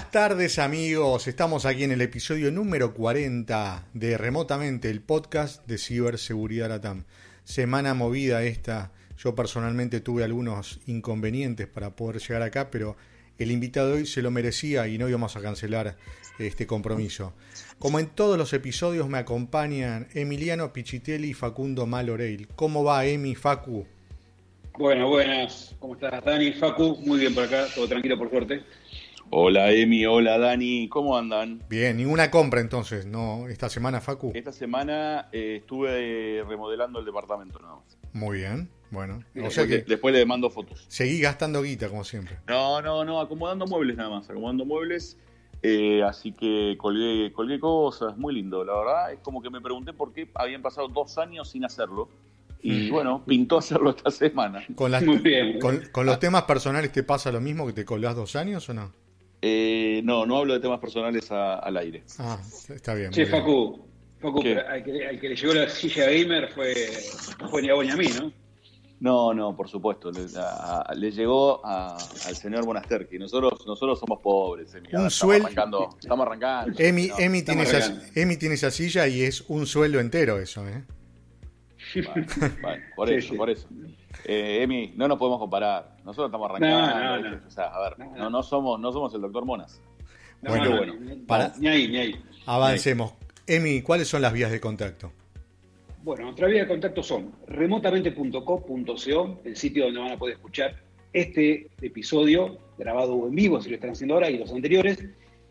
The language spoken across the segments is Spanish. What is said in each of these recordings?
Buenas tardes amigos, estamos aquí en el episodio número 40 de Remotamente, el podcast de ciberseguridad Latam. Semana movida esta, yo personalmente tuve algunos inconvenientes para poder llegar acá, pero el invitado de hoy se lo merecía y no íbamos a cancelar este compromiso. Como en todos los episodios me acompañan Emiliano Pichitelli y Facundo Maloreil. ¿Cómo va Emi, Facu? Bueno, buenas. ¿Cómo estás, Dani? Facu, muy bien por acá, todo tranquilo por suerte. Hola Emi, hola Dani, ¿cómo andan? Bien, ninguna compra entonces, ¿no? Esta semana, Facu. Esta semana eh, estuve remodelando el departamento nada más. Muy bien, bueno. O sea que después le mando fotos. Seguí gastando guita, como siempre. No, no, no, acomodando muebles nada más, acomodando muebles. Eh, así que colgué, colgué cosas, muy lindo, la verdad. Es como que me pregunté por qué habían pasado dos años sin hacerlo. Y bueno, pintó hacerlo esta semana. ¿Con, Muy bien. con, con los temas personales te pasa lo mismo que te colgás dos años o no? Eh, no, no hablo de temas personales a- al aire. Ah, está bien. Bien. Facu, al, que, al que le llegó la silla gamer fue, fue ni a vos ni a mí, ¿no? No, no, por supuesto. Le, a- a- le llegó a- al señor Monasterki. Nosotros, nosotros somos pobres. Emi. Un estamos suel- arrancando. Estamos arrancando. Emi, No, Emi, tiene tiene esa silla y es un sueldo entero eso, ¿eh? Vale, vale, por Sí, eso, sí. por eso. Eh, Emi, no nos podemos comparar. Nosotros estamos arrancando. No, no, no. ¿viste? O sea, a ver, No, no. somos, no somos el doctor Monas. No, Bueno, no, bueno, para- Ni ahí, ni ahí. Avancemos. Emi, ¿cuáles son las vías de contacto? Bueno, nuestra vía de contacto son remotamente.co.co, el sitio donde van a poder escuchar este episodio grabado en vivo, si lo están haciendo ahora, y los anteriores.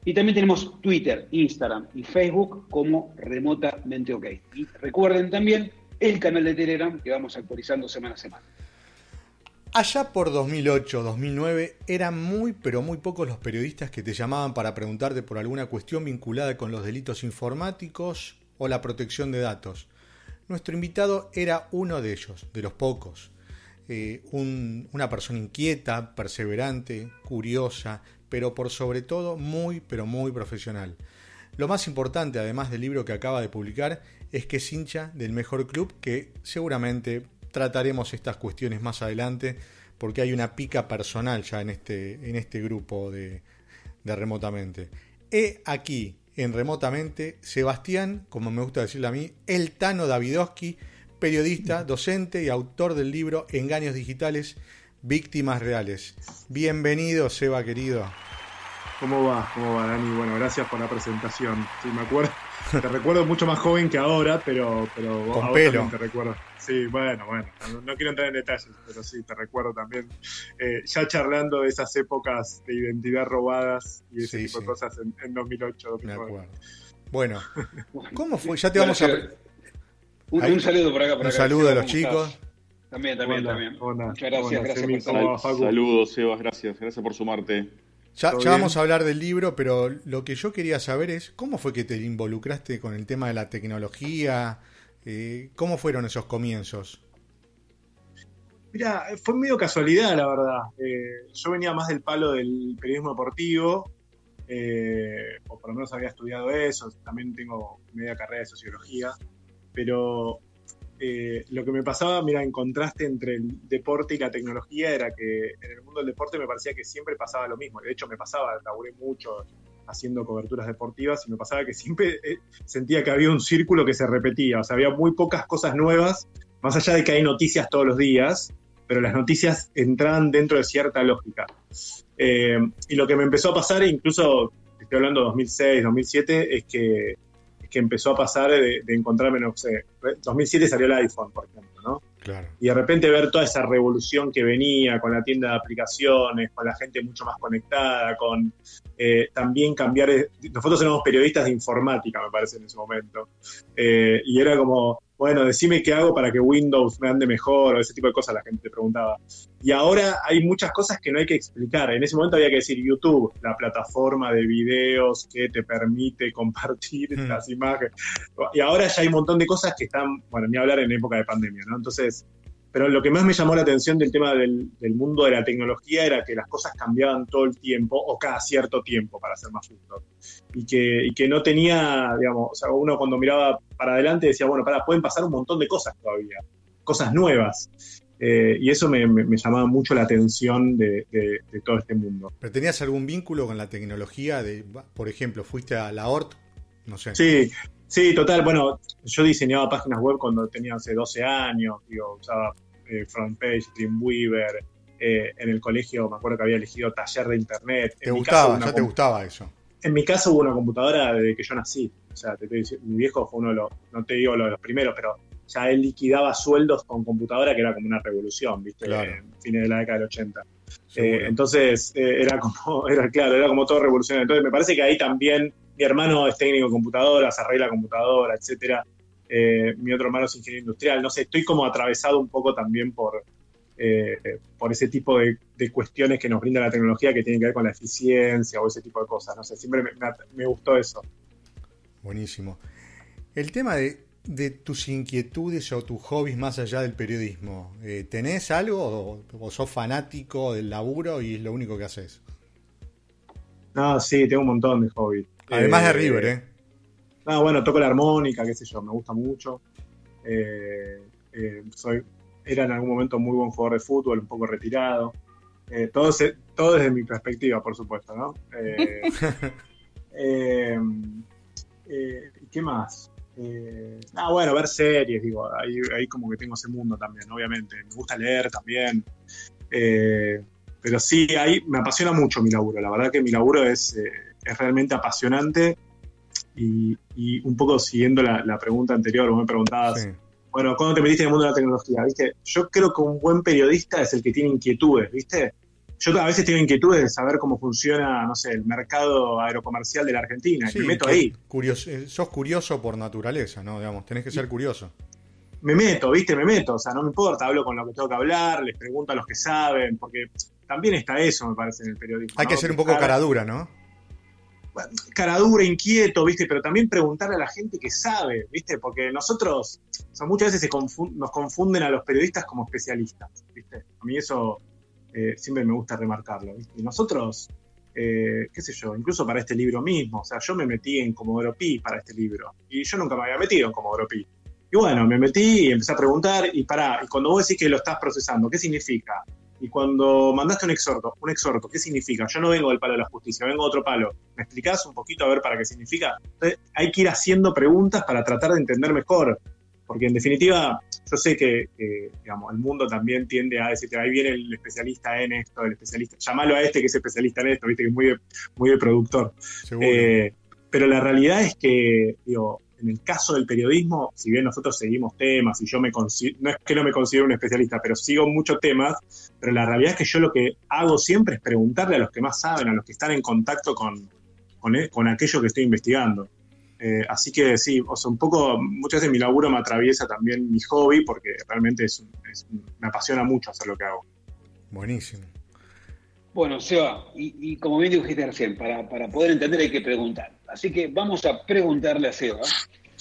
Y también tenemos Twitter, Instagram y Facebook como Remotamente OK. Y recuerden también el canal de Telegram que vamos actualizando semana a semana. Allá por 2008, 2009, eran muy pero muy pocos los periodistas que te llamaban para preguntarte por alguna cuestión vinculada con los delitos informáticos o la protección de datos. Nuestro invitado era uno de ellos, de los pocos. Eh, un- una persona inquieta, perseverante, curiosa, pero por sobre todo muy pero muy profesional. Lo más importante, además del libro que acaba de publicar, es que es hincha del mejor club que seguramente trataremos estas cuestiones más adelante porque hay una pica personal ya en este, en este grupo de, de remotamente. He aquí en remotamente Sebastián, como me gusta decirle a mí, el Tano Davidowski, periodista, docente y autor del libro Engaños Digitales, Víctimas Reales. Bienvenido, Seba querido. ¿Cómo va? ¿Cómo va, Dani? Bueno, gracias por la presentación. Sí, me acuerdo. Te recuerdo mucho más joven que ahora, pero, pero Con a pelo. también te recuerdo. Sí, bueno, bueno. No, no quiero entrar en detalles, pero sí, te recuerdo también. Eh, ya charlando de esas épocas de identidad robadas y ese Sí, tipo sí. de cosas en, en 2008, Me 2009. acuerdo. Bueno, ¿cómo fue? Ya te vamos a... Un, un saludo por acá. Por Un acá. saludo a los ¿Cómo chicos. estás? También, también, Hola, también. hola, Muchas gracias, hola, gracias Semi, por. Saludos, Sebas, gracias. Gracias por sumarte. Ya, vamos a hablar del libro, pero lo que yo quería saber es cómo fue que te involucraste con el tema de la tecnología, Eh, cómo fueron esos comienzos. Mira, fue medio casualidad, la verdad. Eh, yo venía más del palo del periodismo deportivo, eh, o por lo menos había estudiado eso, también tengo media carrera de sociología, pero eh, lo que me pasaba, mira, en contraste entre el deporte y la tecnología, era que en el mundo del deporte me parecía que siempre pasaba lo mismo. De hecho, me pasaba, laburé mucho haciendo coberturas deportivas y me pasaba que siempre eh, sentía que había un círculo que se repetía, o sea, había muy pocas cosas nuevas, más allá de que hay noticias todos los días, pero las noticias entraban dentro de cierta lógica. Eh, y lo que me empezó a pasar, incluso estoy hablando de 2006, 2007, es que, que empezó a pasar de, de encontrarme, no sé, 2007 salió el iPhone, por ejemplo, ¿no? Claro. Y de repente ver toda esa revolución que venía con la tienda de aplicaciones, con la gente mucho más conectada, con eh, también cambiar... Nosotros éramos periodistas de informática, me parece, en ese momento. Eh, y era como, bueno, decime qué hago para que Windows me ande mejor, o ese tipo de cosas la gente te preguntaba. Y ahora hay muchas cosas que no hay que explicar. En ese momento había que decir YouTube, la plataforma de videos que te permite compartir Mm. las imágenes. Y ahora ya hay un montón de cosas que están, bueno, ni hablar en época de pandemia, ¿no? Entonces, pero lo que más me llamó la atención del tema del, mundo de la tecnología era que las cosas cambiaban todo el tiempo o cada cierto tiempo, para ser más justo. Y que, y que no tenía, digamos, o sea, uno cuando miraba para adelante decía, bueno, para, pueden pasar un montón de cosas todavía, cosas nuevas. Eh, y eso me, llamaba mucho la atención de, todo este mundo. ¿Pero tenías algún vínculo con la tecnología? De, por ejemplo, ¿fuiste a la ORT? No sé. Sí, sí, total. Bueno, yo diseñaba páginas web cuando tenía hace 12 años, digo, usaba eh, FrontPage, Dreamweaver. Eh, en el colegio me acuerdo que había elegido taller de internet. ¿Te gustaba? ¿Ya te gustaba eso? En mi caso hubo una computadora desde que yo nací. O sea, mi viejo fue uno de los, no te digo lo de los primeros, pero ya él liquidaba sueldos con computadora, que era como una revolución, ¿viste? En fines de la década del 80. Eh, entonces, eh, era como, era claro, era como todo revolucionario. Entonces, me parece que ahí también mi hermano es técnico de computadoras, arregla computadora, etcétera. Eh, mi otro hermano es ingeniero industrial. No sé, estoy como atravesado un poco también por, por ese tipo de, cuestiones que nos brinda la tecnología que tienen que ver con la eficiencia o ese tipo de cosas. No sé, siempre me gustó eso. Buenísimo. El tema de de tus inquietudes o tus hobbies más allá del periodismo? Eh, ¿Tenés algo o, sos fanático del laburo y es lo único que haces? No, sí, tengo un montón de hobbies. Además de eh, River, ¿eh? No, bueno, toco la armónica, qué sé yo, me gusta mucho. Eh, soy, era en algún momento muy buen jugador de fútbol, un poco retirado. todo, todo desde mi perspectiva, por supuesto, ¿no? ¿Qué más? Eh, ah, bueno, ver series, digo, ahí, como que tengo ese mundo también, obviamente. Me gusta leer también. Eh, pero sí, ahí me apasiona mucho mi laburo. La verdad que mi laburo es, eh, es realmente apasionante. Y, un poco siguiendo la, pregunta anterior, vos me preguntabas, bueno, ¿cuándo te metiste en el mundo de la tecnología? ¿Viste? Yo creo que un buen periodista es el que tiene inquietudes, ¿viste? yo a veces tengo inquietudes de saber cómo funciona, no sé, el mercado aerocomercial de la Argentina. me meto ahí. Curioso, eh, sos curioso por naturaleza, ¿no? Digamos, tenés que ser curioso. Me meto, ¿viste? Me meto. O sea, no me importa, hablo con lo que tengo que hablar, les pregunto a los que saben, porque también está eso, me parece, en el periodismo. Hay que ser un poco caradura, ¿no? Bueno, caradura, inquieto, ¿viste? Pero también preguntarle a la gente que sabe, ¿viste? Porque nosotros, muchas veces nos confunden a los periodistas como especialistas, ¿viste? A mí eso eh, siempre me gusta remarcarlo. Y nosotros, eh, qué sé yo, incluso para este libro mismo, o sea, yo me metí en Comodoro Pi para este libro, y yo nunca me había metido en Comodoro Pi. Y bueno, me metí y empecé a preguntar, y pará, y cuando vos decís que lo estás procesando, ¿qué significa? Y cuando mandaste un exhorto, un exhorto, ¿qué significa? Yo no vengo del palo de la justicia, vengo de otro palo. ¿Me explicás un poquito a ver para qué significa? Entonces, hay que ir haciendo preguntas para tratar de entender mejor. Porque en definitiva, yo sé que, digamos, el mundo también tiende a decirte, ahí viene el especialista en esto, el especialista, llamalo a este que es especialista en esto, viste que es muy de, muy de productor. Eh, pero la realidad es que, digo, en el caso del periodismo, si bien nosotros seguimos temas y yo me no es que no me considero un especialista, pero sigo muchos temas, pero la realidad es que yo lo que hago siempre es preguntarle a los que más saben, a los que están en contacto con, con, con aquello que estoy investigando. Eh, así que sí, o sea, un poco, muchas veces mi laburo me atraviesa también mi hobby porque realmente es, me apasiona mucho hacer lo que hago. Buenísimo. Bueno, Seba, y, como bien dijiste recién, para, para, poder entender hay que preguntar. Así que vamos a preguntarle a Seba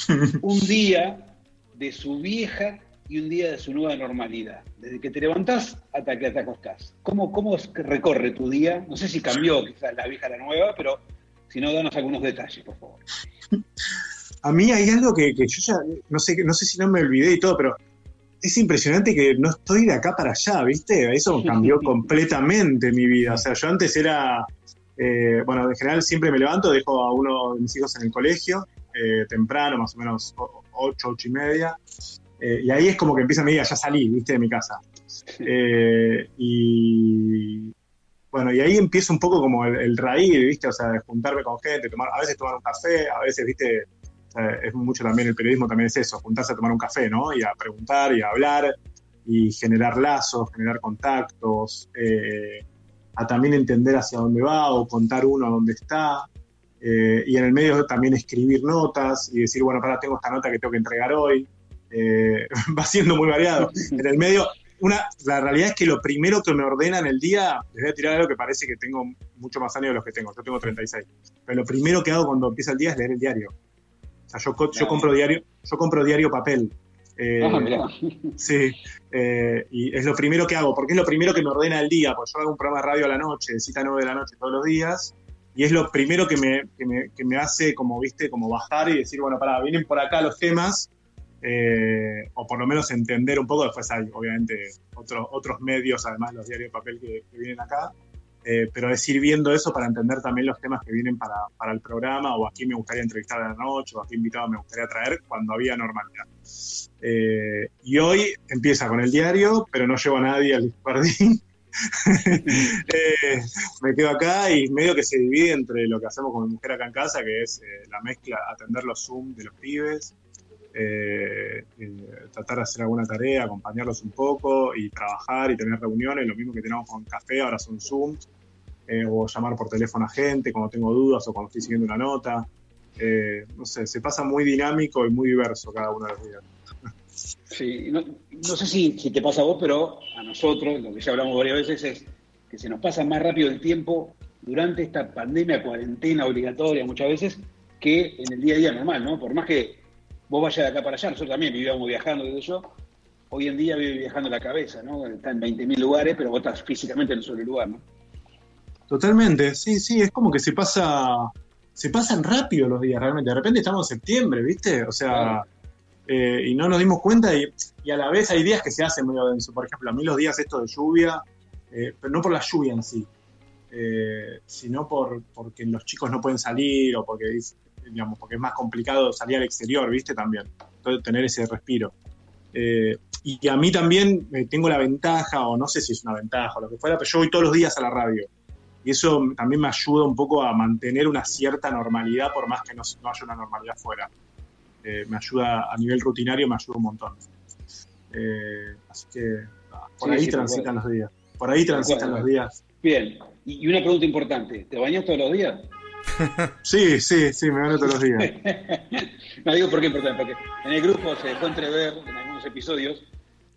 un día de su vieja y un día de su nueva normalidad. Desde que te levantás hasta que te acostás. ¿Cómo, cómo recorre tu día? No sé si cambió quizás la vieja a la nueva, pero si no, danos algunos detalles, por favor. A mí hay algo que, yo ya, no sé, no sé si no me olvidé y todo, pero es impresionante que no estoy de acá para allá, ¿viste? Eso cambió completamente mi vida. O sea, yo antes era, eh, bueno, en general siempre me levanto, dejo a uno de mis hijos en el colegio, eh, temprano, más o menos ocho, ocho y media, eh, y ahí es como que empieza mi vida, ya salí, ¿viste? De mi casa. y, bueno, y ahí empieza un poco como el, el raíz, ¿viste? O sea, de juntarme con gente, tomar, a veces tomar un café, a veces, ¿viste? es mucho también el periodismo, también es eso, juntarse a tomar un café, ¿no? Y a preguntar y a hablar y generar lazos, generar contactos, eh, a también entender hacia dónde va o contar uno a dónde está. Eh, y en el medio también escribir notas y decir, bueno, para, tengo esta nota que tengo que entregar hoy. Eh, va siendo muy variado. En el medio, una, la realidad es que lo primero que me ordena en el día, les voy a tirar algo que parece que tengo mucho más años de los que tengo, yo tengo 36, pero lo primero que hago cuando empieza el día es leer el diario. O sea, yo, yo compro diario, yo compro diario papel. Eh, Ah. Sí, eh, y es lo primero que hago, porque es lo primero que me ordena el día, porque yo hago un programa de radio a la noche, de cita a 9 de la noche todos los días, y es lo primero que me, que me, que me hace como, viste, como bajar y decir, bueno, pará, vienen por acá los temas, eh, o por lo menos entender un poco, después hay obviamente otros otros medios, además los diarios de papel que, que vienen acá, eh, pero es ir viendo eso para entender también los temas que vienen para, para el programa, o a quién me gustaría entrevistar a la noche, o a qué invitado me gustaría traer cuando había normalidad. Eh, y hoy empieza con el diario, pero no llevo a nadie al jardín. Eh, me quedo acá y medio que se divide entre lo que hacemos con mi mujer acá en casa, que es eh, la mezcla, atender los Zoom de los pibes, eh, eh, tratar de hacer alguna tarea, acompañarlos un poco y trabajar y tener reuniones, lo mismo que tenemos con café, ahora son Zoom, eh, o llamar por teléfono a gente cuando tengo dudas o cuando estoy siguiendo una nota. No sé, se pasa muy dinámico y muy diverso cada uno de los días. Sí, no, no sé si, si te pasa a vos, pero a nosotros, lo que ya hablamos varias veces, es que se nos pasa más rápido el tiempo durante esta pandemia, cuarentena obligatoria muchas veces, que en el día a día normal, ¿no? Por más que vos vayas de acá para allá, nosotros también vivíamos viajando, desde yo, hoy en día vive viajando la cabeza, ¿no? Está en 20.000 lugares, pero vos estás físicamente en un solo lugar, ¿no? Totalmente, sí, sí, es como que se pasa, se pasan rápido los días realmente. De repente estamos en septiembre, ¿viste? O sea, Claro. eh, y no nos dimos cuenta y, y a la vez hay días que se hacen medio denso. Por ejemplo, a mí los días estos de lluvia, eh, pero no por la lluvia en sí, eh, sino por porque los chicos no pueden salir o porque, digamos, porque es más complicado salir al exterior, ¿viste? También, Entonces, tener ese respiro. Eh, y a mí también eh, tengo la ventaja, o no sé si es una ventaja o lo que fuera, pero yo voy todos los días a la radio. Y eso también me ayuda un poco a mantener una cierta normalidad, por más que no, no haya una normalidad fuera. Eh, me ayuda a nivel rutinario, me ayuda un montón. Eh, así que nada, por Sí, ahí sí, transitan los días. Por ahí transitan los días. Bien, y una pregunta importante, ¿te bañas todos los días? Sí, sí, sí, me baño todos los días. no digo por qué importante, porque en el grupo se dejó entrever en algunos episodios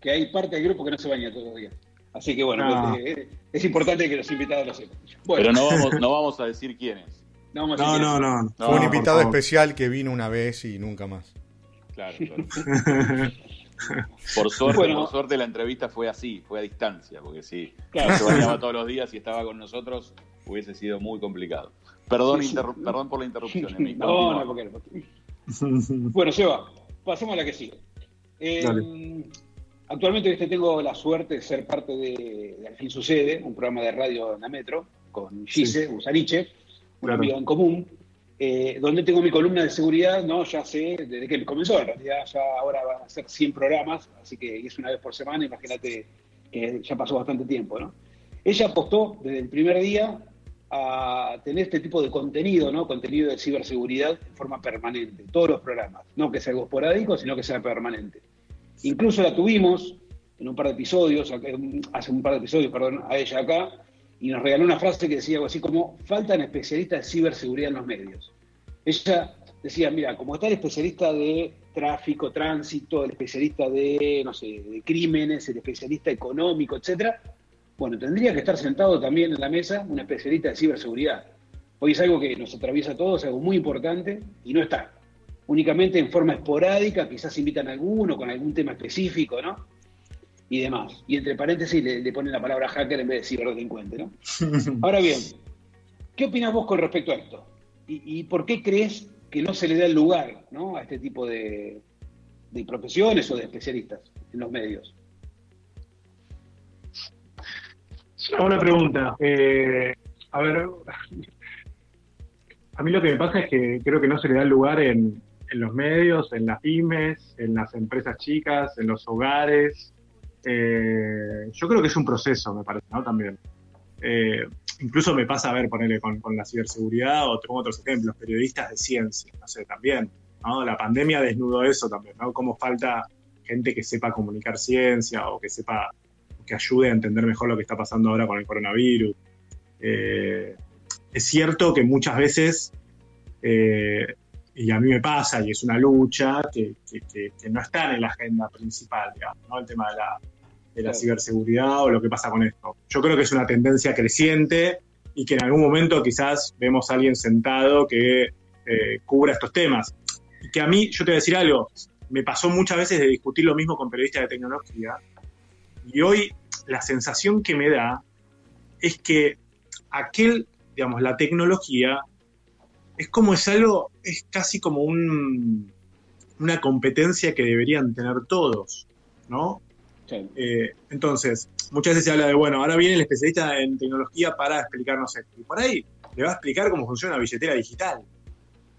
que hay parte del grupo que no se baña todos los días. Así que bueno, Ah. eh, es importante que los invitados lo sepan. Bueno, Pero no vamos, no vamos a decir quiénes. no vamos a No, decir no, no. No, Fue un invitado especial que vino una vez y nunca más. Claro, claro. Por suerte, Bueno. por suerte la entrevista fue así, fue a distancia, porque si Claro. se bañaba todos los días y estaba con nosotros, hubiese sido muy complicado. Perdón, Sí, sí. por la interrupción, Emi. No, Continúa. no, porque no. Bueno, Seba, pasemos a la que sigue. Eh, actualmente ¿viste? tengo la suerte de ser parte de, de Al fin Sucede, un programa de radio en la Metro, con Gise Usaniche, una Claro. amiga en común, eh, donde tengo mi columna de seguridad, no ya sé, desde que comenzó, en realidad ya ahora van a ser 100 programas, así que es una vez por semana, imagínate que ya pasó bastante tiempo, ¿no? Ella apostó desde el primer día a tener este tipo de contenido, ¿no? Contenido de ciberseguridad en forma permanente, todos los programas, no que sea algo esporádico, sino que sea permanente. Incluso la tuvimos en un par de episodios, hace un par de episodios, perdón, a ella acá, y nos regaló una frase que decía algo así como, faltan especialistas de ciberseguridad en los medios. Ella decía, mira, como está el especialista de tráfico, tránsito, el especialista de, no sé, de crímenes, el especialista económico, etcétera, bueno, tendría que estar sentado también en la mesa un especialista de ciberseguridad. Hoy es algo que nos atraviesa a todos, algo muy importante, y no está. Únicamente en forma esporádica, quizás invitan a alguno con algún tema específico, ¿no? Y demás. Y entre paréntesis le, le ponen la palabra hacker en vez de ciberdelincuente, ¿no? Ahora bien, ¿qué opinas vos con respecto a esto? ¿Y, y por qué crees que no se le da el lugar ¿no? a este tipo de, de profesiones o de especialistas en los medios? Una pregunta. Eh, a ver, a mí lo que me pasa es que creo que no se le da lugar en, los medios, en las pymes, en las empresas chicas, en los hogares. Eh, yo creo que es un proceso, me parece, ¿no? También. Eh, incluso me pasa a ver, ponerle con, con la ciberseguridad o tengo otros ejemplos, periodistas de ciencia, no sé, también. ¿no? La pandemia desnudó eso también, ¿no? Cómo falta gente que sepa comunicar ciencia o que sepa que ayude a entender mejor lo que está pasando ahora con el coronavirus. Eh, es cierto que muchas veces, eh, y a mí me pasa, y es una lucha, que, que- que- que no están en la agenda principal, digamos, ¿no? el tema de la, de la ciberseguridad o lo que pasa con esto. Yo creo que es una tendencia creciente y que en algún momento quizás vemos a alguien sentado que eh, cubra estos temas. Y que a mí, yo te voy a decir algo, me pasó muchas veces de discutir lo mismo con periodistas de tecnología. Y hoy la sensación que me da es que aquel, digamos, la tecnología es como es algo, es casi como un, una competencia que deberían tener todos, ¿no? Eh, entonces, muchas veces se habla de, bueno, ahora viene el especialista en tecnología para explicarnos esto. Y por ahí le va a explicar cómo funciona la billetera digital.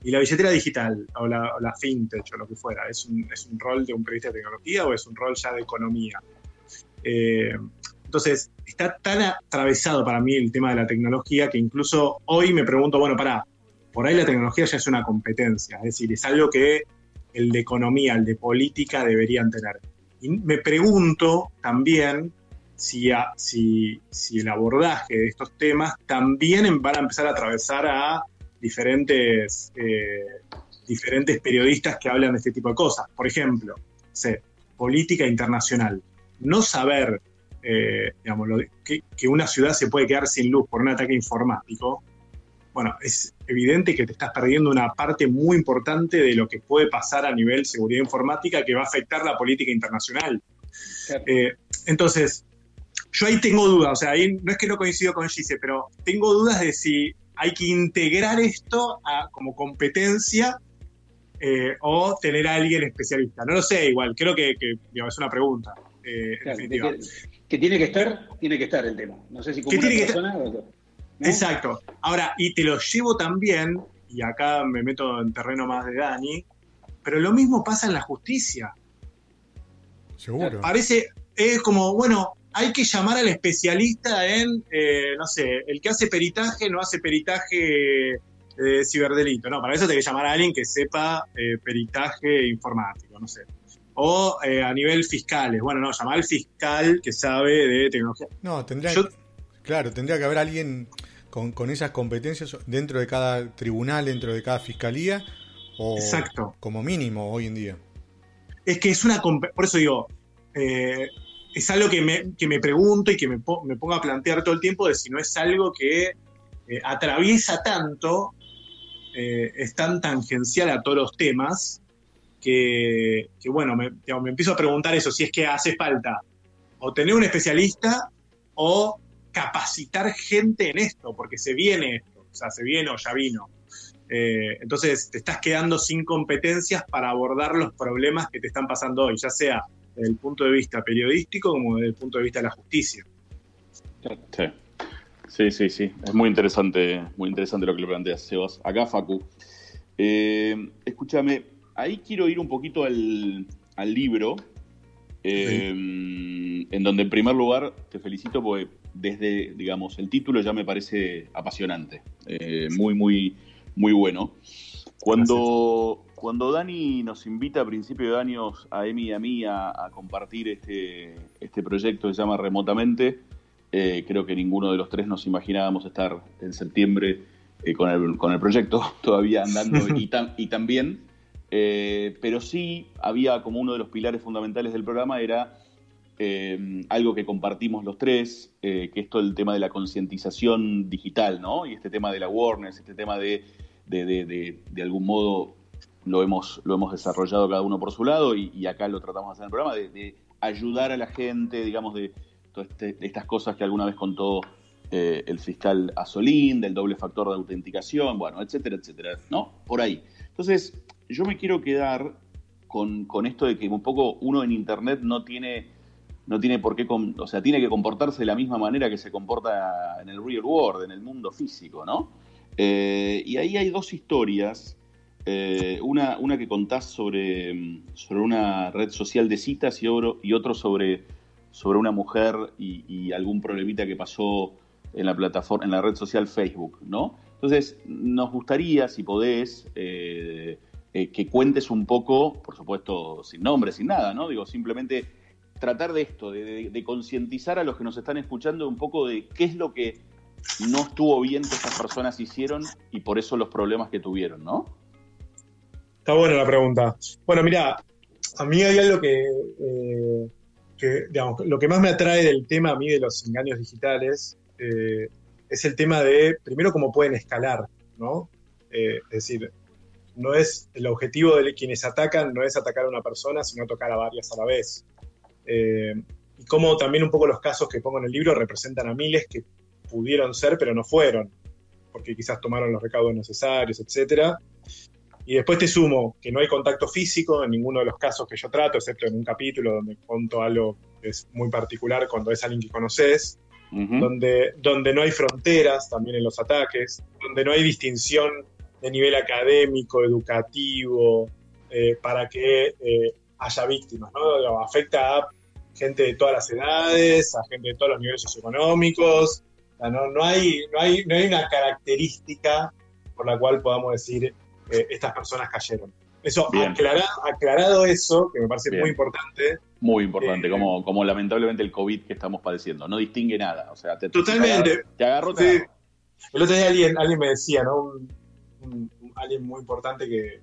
Y la billetera digital, o la, fintech, o lo que fuera, ¿es un, ¿es un, rol de un periodista de tecnología o es un rol ya de economía? Eh, entonces, está tan atravesado para mí el tema de la tecnología que incluso hoy me pregunto, bueno, para, por ahí la tecnología ya es una competencia, es decir, es algo que el de economía, el de política deberían tener. Y me pregunto también si, si, el abordaje de estos temas también van a empezar a atravesar a diferentes, eh, diferentes periodistas que hablan de este tipo de cosas. Por ejemplo, política internacional. No saber eh, digamos, que, una ciudad se puede quedar sin luz por un ataque informático, bueno, es evidente que te estás perdiendo una parte muy importante de lo que puede pasar a nivel seguridad informática que va a afectar la política internacional. Eh, entonces, yo ahí tengo dudas, o sea, ahí no es que no coincido con Gise, pero tengo dudas de si hay que integrar esto como competencia eh, o tener a alguien especialista. No lo sé, igual, creo que, es una pregunta. Eh, que, tiene que estar, tiene que estar el tema. No sé si como una persona Exacto. Ahora, y te lo llevo también, y acá me meto en terreno más de Dani, pero lo mismo pasa en la justicia. Seguro. Parece, es como, bueno, hay que llamar al especialista en, eh, no sé, el que hace peritaje no hace peritaje de ciberdelito. No, para eso te que llamar a alguien que sepa eh, peritaje informático, no sé. O eh, a nivel fiscales. Bueno, no, llamar al fiscal que sabe de tecnología. No, tendría, claro, tendría que haber alguien con, esas competencias dentro de cada tribunal, dentro de cada fiscalía, o Exacto. como mínimo hoy en día. Es que es una... Por eso digo, eh, es algo que me, pregunto y que me, pongo a plantear todo el tiempo de si no es algo que eh, atraviesa tanto, es tan tangencial a todos los temas, que, bueno, me, me empiezo a preguntar eso, si es que hace falta o tener un especialista o capacitar gente en esto, porque se viene esto, o sea, se viene o ya vino. Eh, entonces te estás quedando sin competencias para abordar los problemas que te están pasando hoy, ya sea desde el punto de vista periodístico como desde el punto de vista de la justicia. Sí, sí, sí, Es muy interesante, muy interesante lo que le planteas, Sebas. Acá, Facu. Eh, escúchame, ahí quiero ir un poquito al, libro, eh, en donde en primer lugar te felicito porque desde, digamos, el título ya me parece apasionante, eh, muy, muy, muy bueno. Cuando, cuando Dani nos invita a principio de años a Emi y a mí a, compartir este, este proyecto que se llama Remotamente, eh, creo que ninguno de los tres nos imaginábamos estar en septiembre eh, con, el, con, el, proyecto todavía andando y, y también. pero sí había como uno de los pilares fundamentales del programa era eh, algo que compartimos los tres, eh, que es todo el tema de la concientización digital, ¿no? Y este tema de la awareness, este tema de, de, algún modo, lo hemos, lo hemos desarrollado cada uno por su lado y, acá lo tratamos de hacer en el programa, de, ayudar a la gente, digamos, de, este, estas cosas que alguna vez contó eh, el fiscal Asolín, del doble factor de autenticación, bueno, etcétera, etcétera, ¿no? Por ahí. Entonces, yo me quiero quedar con, con esto de que un poco uno en Internet no tiene no tiene por qué, o sea, tiene que comportarse de la misma manera que se comporta en el real world, en el mundo físico, ¿no? Eh, y ahí hay dos historias, eh, una, una que contás sobre, sobre una red social de citas y, otro, y otro sobre, sobre una mujer y, algún problemita que pasó en la plataforma, en la red social Facebook, ¿no? Entonces, nos gustaría, si podés, eh, que cuentes un poco, por supuesto, sin nombre, sin nada, ¿no? Digo, simplemente tratar de esto, de, concientizar a los que nos están escuchando un poco de qué es lo que no estuvo bien que estas personas hicieron y por eso los problemas que tuvieron, ¿no? Está buena la pregunta. Bueno, mira, a mí hay algo que, eh, digamos, lo que más me atrae del tema a mí de los engaños digitales eh, es el tema de, primero, cómo pueden escalar, ¿no? Eh, es decir, no es el objetivo de quienes atacan, no es atacar a una persona, sino tocar a varias a la vez. Eh, y como también un poco los casos que pongo en el libro representan a miles que pudieron ser, pero no fueron, porque quizás tomaron los recaudos necesarios, etc. Y después te sumo que no hay contacto físico en ninguno de los casos que yo trato, excepto en un capítulo donde cuento algo que es muy particular cuando es alguien que conoces, donde, donde no hay fronteras también en los ataques, donde no hay distinción de nivel académico, educativo, eh, para que eh, haya víctimas, ¿no? Afecta a gente de todas las edades, a gente de todos los niveles socioeconómicos. no, no, hay, no, hay, no hay una característica por la cual podamos decir eh, estas personas cayeron. Eso, aclarado, eso, que me parece muy importante. Muy importante, como, como lamentablemente el COVID que estamos padeciendo. No distingue nada. O sea, te, totalmente. Te agarro, te El otro día alguien, alguien me decía, ¿no? Un, alguien muy importante que,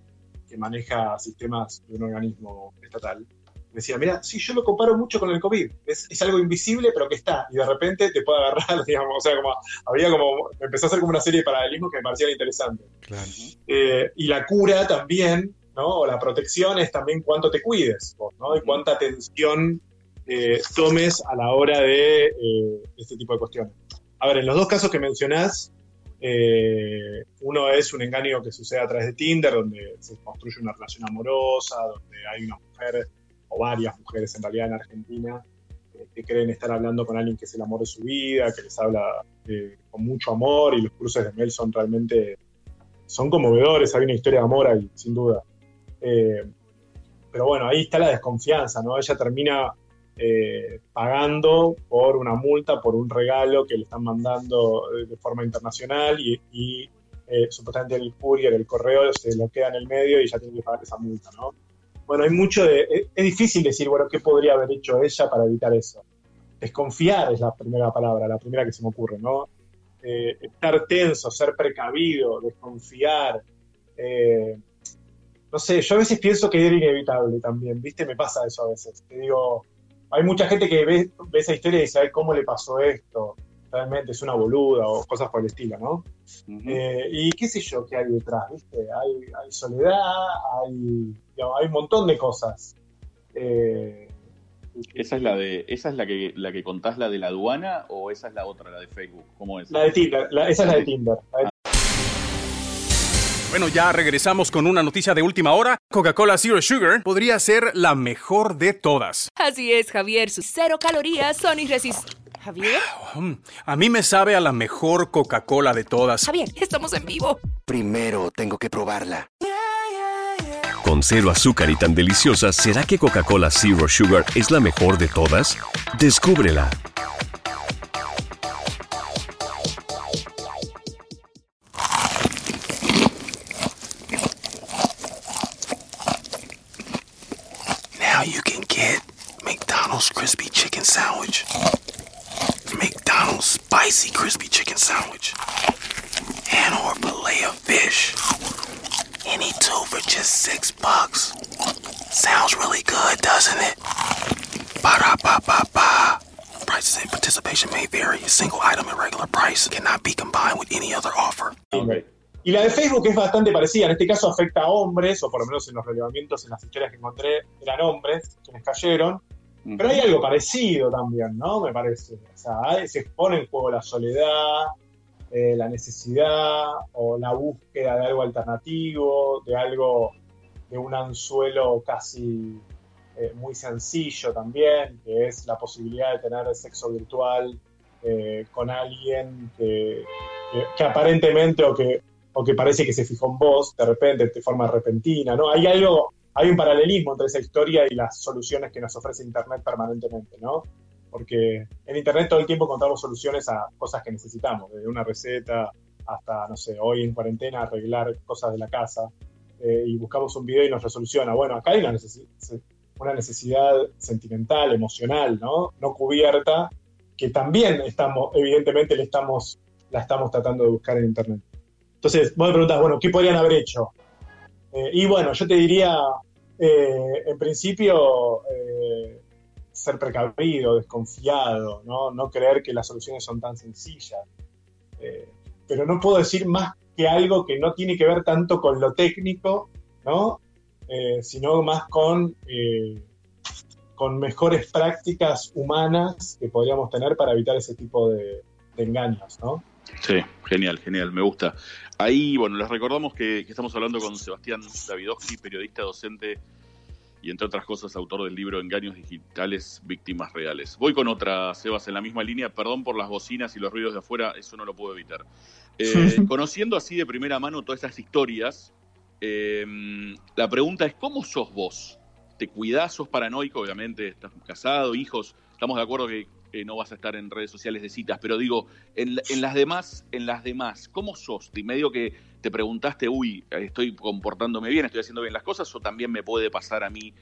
que, maneja sistemas de un organismo estatal. Decía, mira, sí, yo lo comparo mucho con el COVID. Es, es, algo invisible, pero que está. Y de repente te puede agarrar, digamos. O sea, como había como. Empezó a hacer como una serie de paralelismos que me parecían interesantes. Claro. Eh, y la cura también o la protección es también cuánto te cuides, ¿no? Y cuánta atención eh, tomes a la hora de eh, este tipo de cuestiones. A ver, en los dos casos que mencionás, eh, uno es un engaño que sucede a través de Tinder, donde se construye una relación amorosa, donde hay una mujer o varias mujeres en realidad en Argentina que creen estar hablando con alguien que es el amor de su vida, que les habla con mucho amor y los cruces de mail son realmente son conmovedores, hay una historia de amor ahí, sin duda. Eh, pero bueno, ahí está la desconfianza, ¿no? Ella termina eh, pagando por una multa, por un regalo que le están mandando de forma internacional y, eh, supuestamente el courier, el correo, se lo queda en el medio y ya tiene que pagar esa multa, ¿no? Bueno, hay mucho de... Es difícil decir, bueno, ¿qué podría haber hecho ella para evitar eso? Desconfiar es la primera palabra, la primera que se me ocurre, ¿no? estar tenso, ser precavido, desconfiar, no sé, yo a veces pienso que era inevitable también, ¿viste? Me pasa eso a veces. Te digo, hay mucha gente que ve, esa historia y dice, Ay, ¿cómo le pasó esto? Realmente es una boluda o cosas por el estilo, ¿no? Eh, y qué sé yo qué hay detrás, ¿viste? Hay, soledad, hay, hay un montón de cosas. Eh, ¿Esa es la de, esa es la que la que contás la de la aduana o esa es la otra, la de Facebook? ¿Cómo es? La de Tinder, esa es la de Tinder. Bueno, ya regresamos con una noticia de última hora. Coca-Cola Zero Sugar podría ser la mejor de todas. Así es, Javier. Sus cero calorías son irresistibles. ¿Javier? A mí me sabe a la mejor Coca-Cola de todas. Javier, estamos en vivo. Primero tengo que probarla. Con cero azúcar y tan deliciosa, ¿será que Coca-Cola Zero Sugar es la mejor de todas? Descúbrela. Crispy chicken sandwich. McDonald's spicy crispy chicken sandwich. And or fillet of fish. Any two for just six bucks. Sounds really good, doesn't it? Ba-da-ba-ba-ba. Prices and participation may vary. A single item at regular price cannot be combined with any other offer. Okay. Y la de Facebook es bastante parecida, en este caso afecta a hombres, o por lo menos en los relevamientos, en las historias que encontré, eran hombres quienes cayeron, Pero hay algo parecido también, ¿no? Me parece. O sea, se expone en juego la soledad, eh, la necesidad o la búsqueda de algo alternativo, de algo, de un anzuelo casi eh, muy sencillo también, que es la posibilidad de tener sexo virtual eh, con alguien que, que, aparentemente o que, o que parece que se fijó en vos de repente, de forma repentina, ¿no? Hay algo hay un paralelismo entre esa historia y las soluciones que nos ofrece Internet permanentemente, ¿no? Porque en Internet todo el tiempo encontramos soluciones a cosas que necesitamos, desde una receta hasta, no sé, hoy en cuarentena arreglar cosas de la casa eh, y buscamos un video y nos resoluciona. Bueno, acá hay una, una necesidad sentimental, emocional, ¿no? No cubierta, que también estamos, evidentemente, le estamos, la estamos tratando de buscar en Internet. Entonces, vos me preguntás, bueno, ¿qué podrían haber hecho? Eh, y bueno, yo te diría, eh, en principio, eh, ser precavido, desconfiado, ¿no? no creer que las soluciones son tan sencillas. pero no puedo decir más que algo que no tiene que ver tanto con lo técnico, ¿no? Sino más con, con mejores prácticas humanas que podríamos tener para evitar ese tipo de, de engaños, ¿no? Sí, genial, genial, me gusta. Ahí, bueno, les recordamos que, que estamos hablando con Sebastián Davidowski, periodista, docente y entre otras cosas autor del libro Engaños Digitales, Víctimas Reales. Voy con otra, Sebas, en la misma línea, perdón por las bocinas y los ruidos de afuera, eso no lo puedo evitar. Eh, conociendo así de primera mano todas estas historias, eh, la pregunta es, ¿cómo sos vos? ¿Te cuidás, sos paranoico? Obviamente, estás casado, hijos, estamos de acuerdo que eh, no vas a estar en redes sociales de citas, pero digo, en, en, las demás, en las demás, ¿cómo sos? Y medio que te preguntaste, uy, estoy comportándome bien, estoy haciendo bien las cosas, o también me puede pasar a mí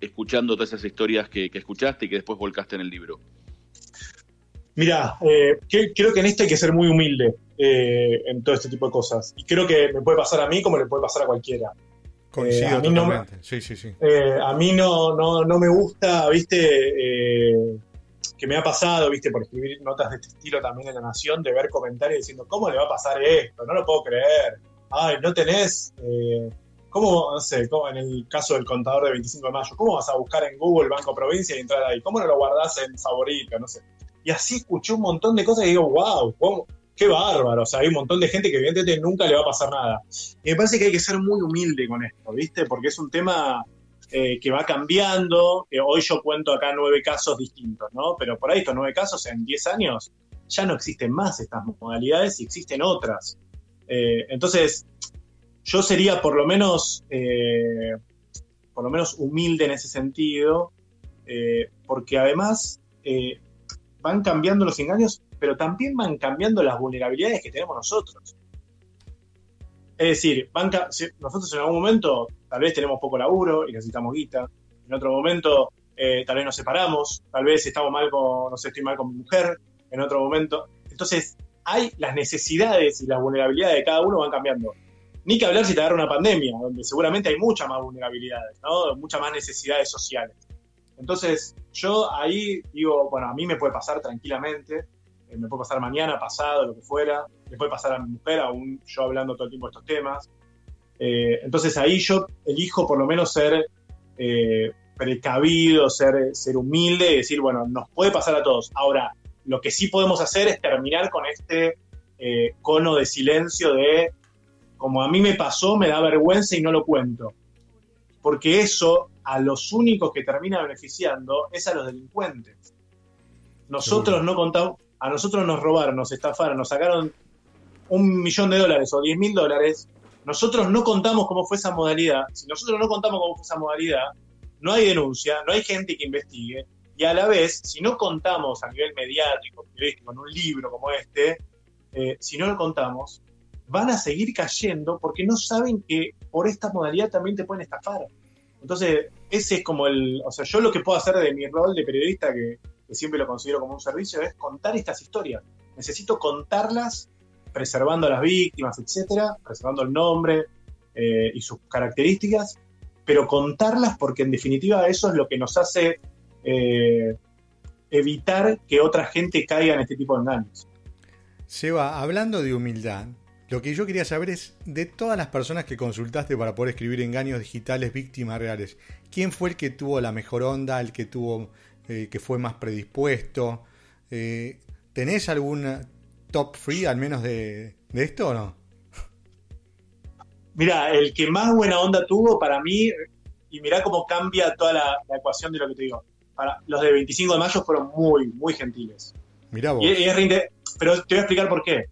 escuchando todas esas historias que, que escuchaste y que después volcaste en el libro. Mira, eh, creo que en esto hay que ser muy humilde eh, en todo este tipo de cosas. Y creo que me puede pasar a mí como le puede pasar a cualquiera. Coincido Eh, a mí totalmente. no sí, sí, sí. Eh, a mí no, no, no me gusta, viste, eh, que me ha pasado, viste, por escribir notas de este estilo también en La Nación, de ver comentarios diciendo, ¿cómo le va a pasar esto? No lo puedo creer. Ay, no tenés, eh, ¿cómo, no sé, cómo en el caso del contador de 25 de mayo, ¿cómo vas a buscar en Google Banco Provincia y entrar ahí? ¿Cómo no lo guardás en favorito? No sé. Y así escuché un montón de cosas y digo, wow, ¿cómo? qué bárbaro. O sea, hay un montón de gente que evidentemente nunca le va a pasar nada. Y me parece que hay que ser muy humilde con esto, ¿viste? Porque es un tema eh, que va cambiando. hoy yo cuento acá nueve casos distintos, ¿no? Pero por ahí estos nueve casos en diez años ya no existen más estas modalidades y existen otras. Eh, entonces, yo sería por lo menos, eh, por lo menos humilde en ese sentido, porque además van cambiando los engaños, pero también van cambiando las vulnerabilidades que tenemos nosotros. Es decir, van ca- si- nosotros en algún momento tal vez tenemos poco laburo y necesitamos guita, en otro momento eh, tal vez nos separamos, tal vez estamos mal con, no sé, estoy mal con mi mujer, en otro momento. Entonces, hay las necesidades y las vulnerabilidades de cada uno van cambiando. Ni que hablar si te agarra una pandemia, donde seguramente hay muchas más vulnerabilidades, ¿no? Muchas más necesidades sociales. Entonces, yo ahí digo, bueno, a mí me puede pasar tranquilamente, eh, me puede pasar mañana, pasado, lo que fuera, le puede pasar a mi mujer, aún yo hablando todo el tiempo de estos temas. Eh, entonces ahí yo elijo por lo menos ser eh, precavido, ser, ser humilde y decir, bueno, nos puede pasar a todos. Ahora, lo que sí podemos hacer es terminar con este eh, cono de silencio de, como a mí me pasó, me da vergüenza y no lo cuento. Porque eso a los únicos que termina beneficiando es a los delincuentes. Nosotros no contamos, a nosotros nos robaron, nos estafaron, nos sacaron un millón de dólares o diez mil dólares. Nosotros no contamos cómo fue esa modalidad. Si nosotros no contamos cómo fue esa modalidad, no hay denuncia, no hay gente que investigue. Y a la vez, si no contamos a nivel mediático, periodístico, en un libro como este, eh, si no lo contamos, van a seguir cayendo porque no saben que por esta modalidad también te pueden estafar. Entonces, ese es como el. O sea, yo lo que puedo hacer de mi rol de periodista, que, que siempre lo considero como un servicio, es contar estas historias. Necesito contarlas preservando las víctimas, etcétera, preservando el nombre eh, y sus características, pero contarlas porque en definitiva eso es lo que nos hace eh, evitar que otra gente caiga en este tipo de engaños. Seba, hablando de humildad, lo que yo quería saber es, de todas las personas que consultaste para poder escribir engaños digitales víctimas reales, ¿quién fue el que tuvo la mejor onda, el que tuvo, eh, que fue más predispuesto? Eh, ¿Tenés alguna top free al menos de, de esto o no? Mira, el que más buena onda tuvo para mí, y mirá cómo cambia toda la, la ecuación de lo que te digo. Para, los de 25 de mayo fueron muy, muy gentiles. Mirá vos. Y, y es reinte- pero te voy a explicar por qué.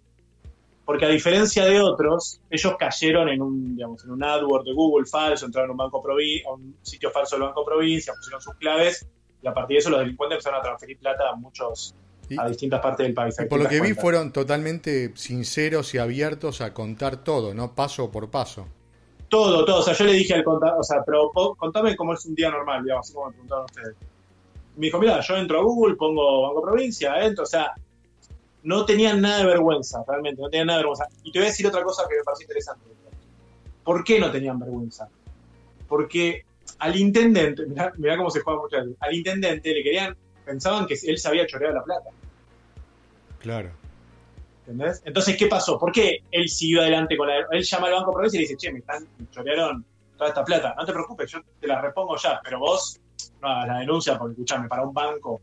Porque a diferencia de otros, ellos cayeron en un, digamos, en un AdWord de Google falso, entraron a un banco provi- a un sitio falso del Banco Provincia, pusieron sus claves, y a partir de eso los delincuentes empezaron a transferir plata a muchos, Y- a distintas partes del país. Y por lo que vi fueron totalmente sinceros y abiertos a contar todo, ¿no? Paso por paso. Todo, todo. O sea, yo le dije al contador, o sea, pero contame cómo es un día normal, digamos, así como me preguntaron ustedes. Me dijo, mira, yo entro a Google, pongo Banco Provincia, entro, o sea, no tenían nada de vergüenza, realmente, no tenían nada de vergüenza. Y te voy a decir otra cosa que me parece interesante. ¿Por qué no tenían vergüenza? Porque al intendente, mirá, mirá cómo se juega muchas veces, al intendente le querían, pensaban que él sabía chorear la plata. Claro. ¿Entendés? Entonces, ¿qué pasó? ¿Por qué él siguió adelante con la Él llama al banco progreso y le dice, che, me están, me chorearon toda esta plata. No te preocupes, yo te la repongo ya, pero vos no hagas la denuncia porque, escuchame, para un banco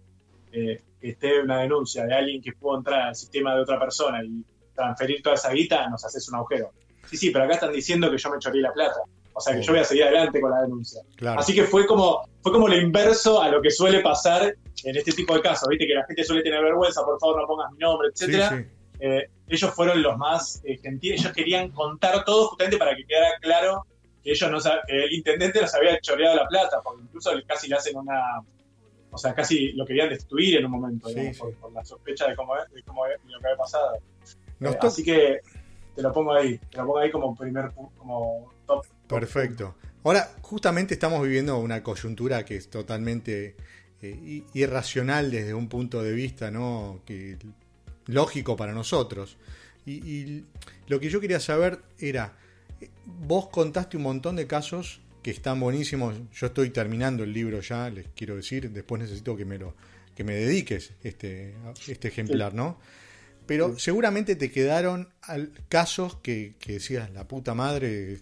eh, que esté una denuncia de alguien que pudo entrar al sistema de otra persona y transferir toda esa guita, nos haces un agujero. Sí, sí, pero acá están diciendo que yo me choreé la plata. O sea que yo voy a seguir adelante con la denuncia. Claro. Así que fue como, fue como lo inverso a lo que suele pasar en este tipo de casos. Viste que la gente suele tener vergüenza, por favor no pongas mi nombre, etcétera. sí. Eh, ellos fueron los más eh, gentiles, ellos querían contar todo justamente para que quedara claro que ellos no que el intendente los había choreado la plata, porque incluso casi le hacen una, o sea, casi lo querían destruir en un momento, Sí, digamos, por, por la sospecha de cómo, de cómo de lo que había pasado. Eh, así que te lo pongo ahí, te lo pongo ahí como primer, como top Perfecto. Ahora, justamente estamos viviendo una coyuntura que es totalmente eh, irracional desde un punto de vista, ¿no? Que lógico para nosotros. Y, y lo que yo quería saber era, vos contaste un montón de casos que están buenísimos. Yo estoy terminando el libro ya, les quiero decir. Después necesito que me lo que me dediques este, este ejemplar, ¿no? Pero seguramente te quedaron casos que, que decías, la puta madre,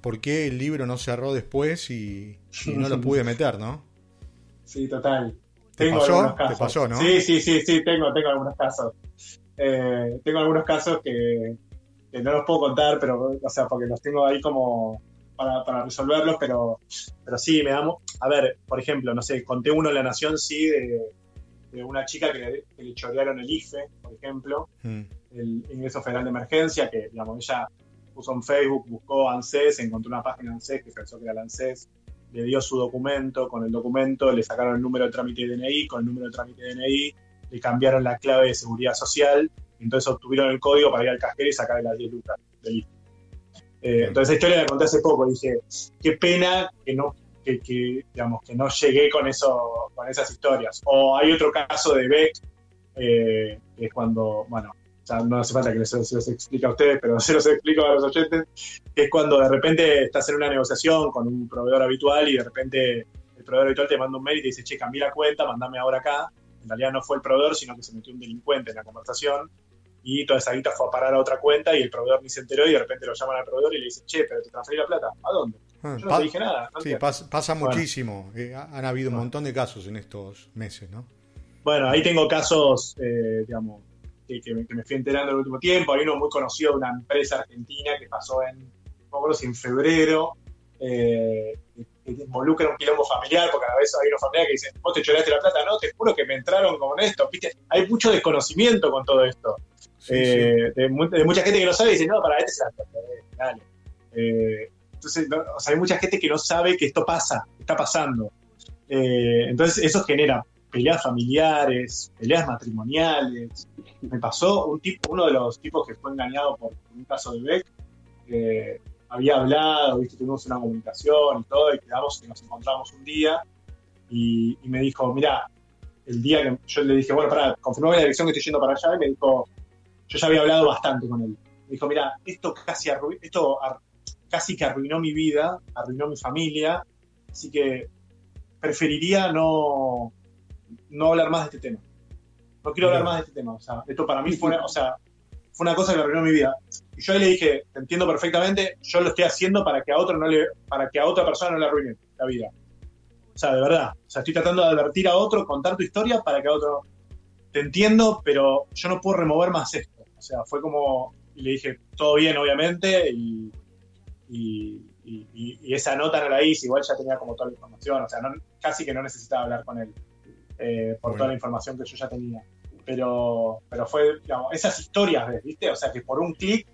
¿por qué el libro no cerró después y, y no lo pude meter, no? Sí, total. ¿Te tengo pasó? algunos ¿Te casos. pasó, no? Sí, sí, sí, sí, tengo, tengo algunos casos. Eh, tengo algunos casos que, que no los puedo contar, pero, o sea, porque los tengo ahí como para, para resolverlos, pero, pero sí, me damos. A ver, por ejemplo, no sé, conté uno en La Nación, sí, de, de una chica que le, que le chorearon el IFE, por ejemplo, Mm, el ingreso federal de emergencia, que, digamos, ella puso en Facebook, buscó ANSES, encontró una página ANSES que pensó que era la ANSES, le dio su documento, con el documento le sacaron el número de trámite de DNI, con el número de trámite de DNI le cambiaron la clave de seguridad social, entonces obtuvieron el código para ir al cajero y sacarle las 10 lucas del. Eh, entonces esa historia la conté hace poco, dije, qué pena que no, que, que, digamos, que no llegué con eso, con esas historias. O hay otro caso de Beck, eh, que es cuando, bueno, ya no hace falta que se, se los explique a ustedes, pero se los explico a los oyentes, que es cuando de repente estás en una negociación con un proveedor habitual y de repente el proveedor habitual te manda un mail y te dice, che, cambié la cuenta, mandame ahora acá. En realidad no fue el proveedor, sino que se metió un delincuente en la conversación y toda esa guita fue a parar a otra cuenta y el proveedor ni se enteró y de repente lo llaman al proveedor y le dicen, che, pero te transferí la plata, ¿a dónde? Ah, Yo no te dije nada. no Sí, entiendo". pas- pasa Bueno. muchísimo. Eh, ha- han habido un montón de casos en estos meses, ¿no? Bueno, ahí tengo casos, eh, digamos, que, que me, que me fui enterando en el último tiempo. Hay uno muy conocido de una empresa argentina que pasó en, no si en febrero, eh, que, involucra un quilombo familiar, porque a veces hay unos familiares que dicen, vos te choraste la plata, no, te juro que me entraron con esto, ¿viste? Hay mucho desconocimiento con todo esto. Sí, Eh, De, mu- de mucha gente que no sabe y dice, no, para este se la perdés, dale. Eh, entonces, no, o sea, hay mucha gente que no sabe que esto pasa, que está pasando. Eh, entonces, eso genera peleas familiares, peleas matrimoniales. Me pasó un tipo, uno de los tipos que fue engañado por un caso de Beck, había hablado, ¿viste? tuvimos una comunicación y todo, y quedamos que nos encontramos un día, y, me dijo, mira, el día que yo le dije, bueno, para confirmame la dirección que estoy yendo para allá, y me dijo, yo ya había hablado bastante con él. Me dijo, mira, esto casi, esto casi que arruinó mi vida, arruinó mi familia, así que preferiría no, no hablar más de este tema. No quiero hablar más de este tema. O sea, esto para mí fue una, o sea, fue una cosa que arruinó mi vida. Y yo ahí le dije, te entiendo perfectamente, yo lo estoy haciendo para que a otro no le, para que a otra persona no le arruine la vida. O sea, de verdad. O sea, estoy tratando de advertir a otro, contar tu historia para que a otro. Te entiendo, pero yo no puedo remover más esto. O sea, fue como. Y le dije, todo bien, obviamente, y, y, y- y- y esa nota no la hice, igual ya tenía como toda la información, o sea, no- casi que no necesitaba hablar con él eh, por Bueno. toda la información que yo ya tenía. Pero, pero fue, digamos, esas historias, ¿ves? ¿viste? O sea, que por un clic,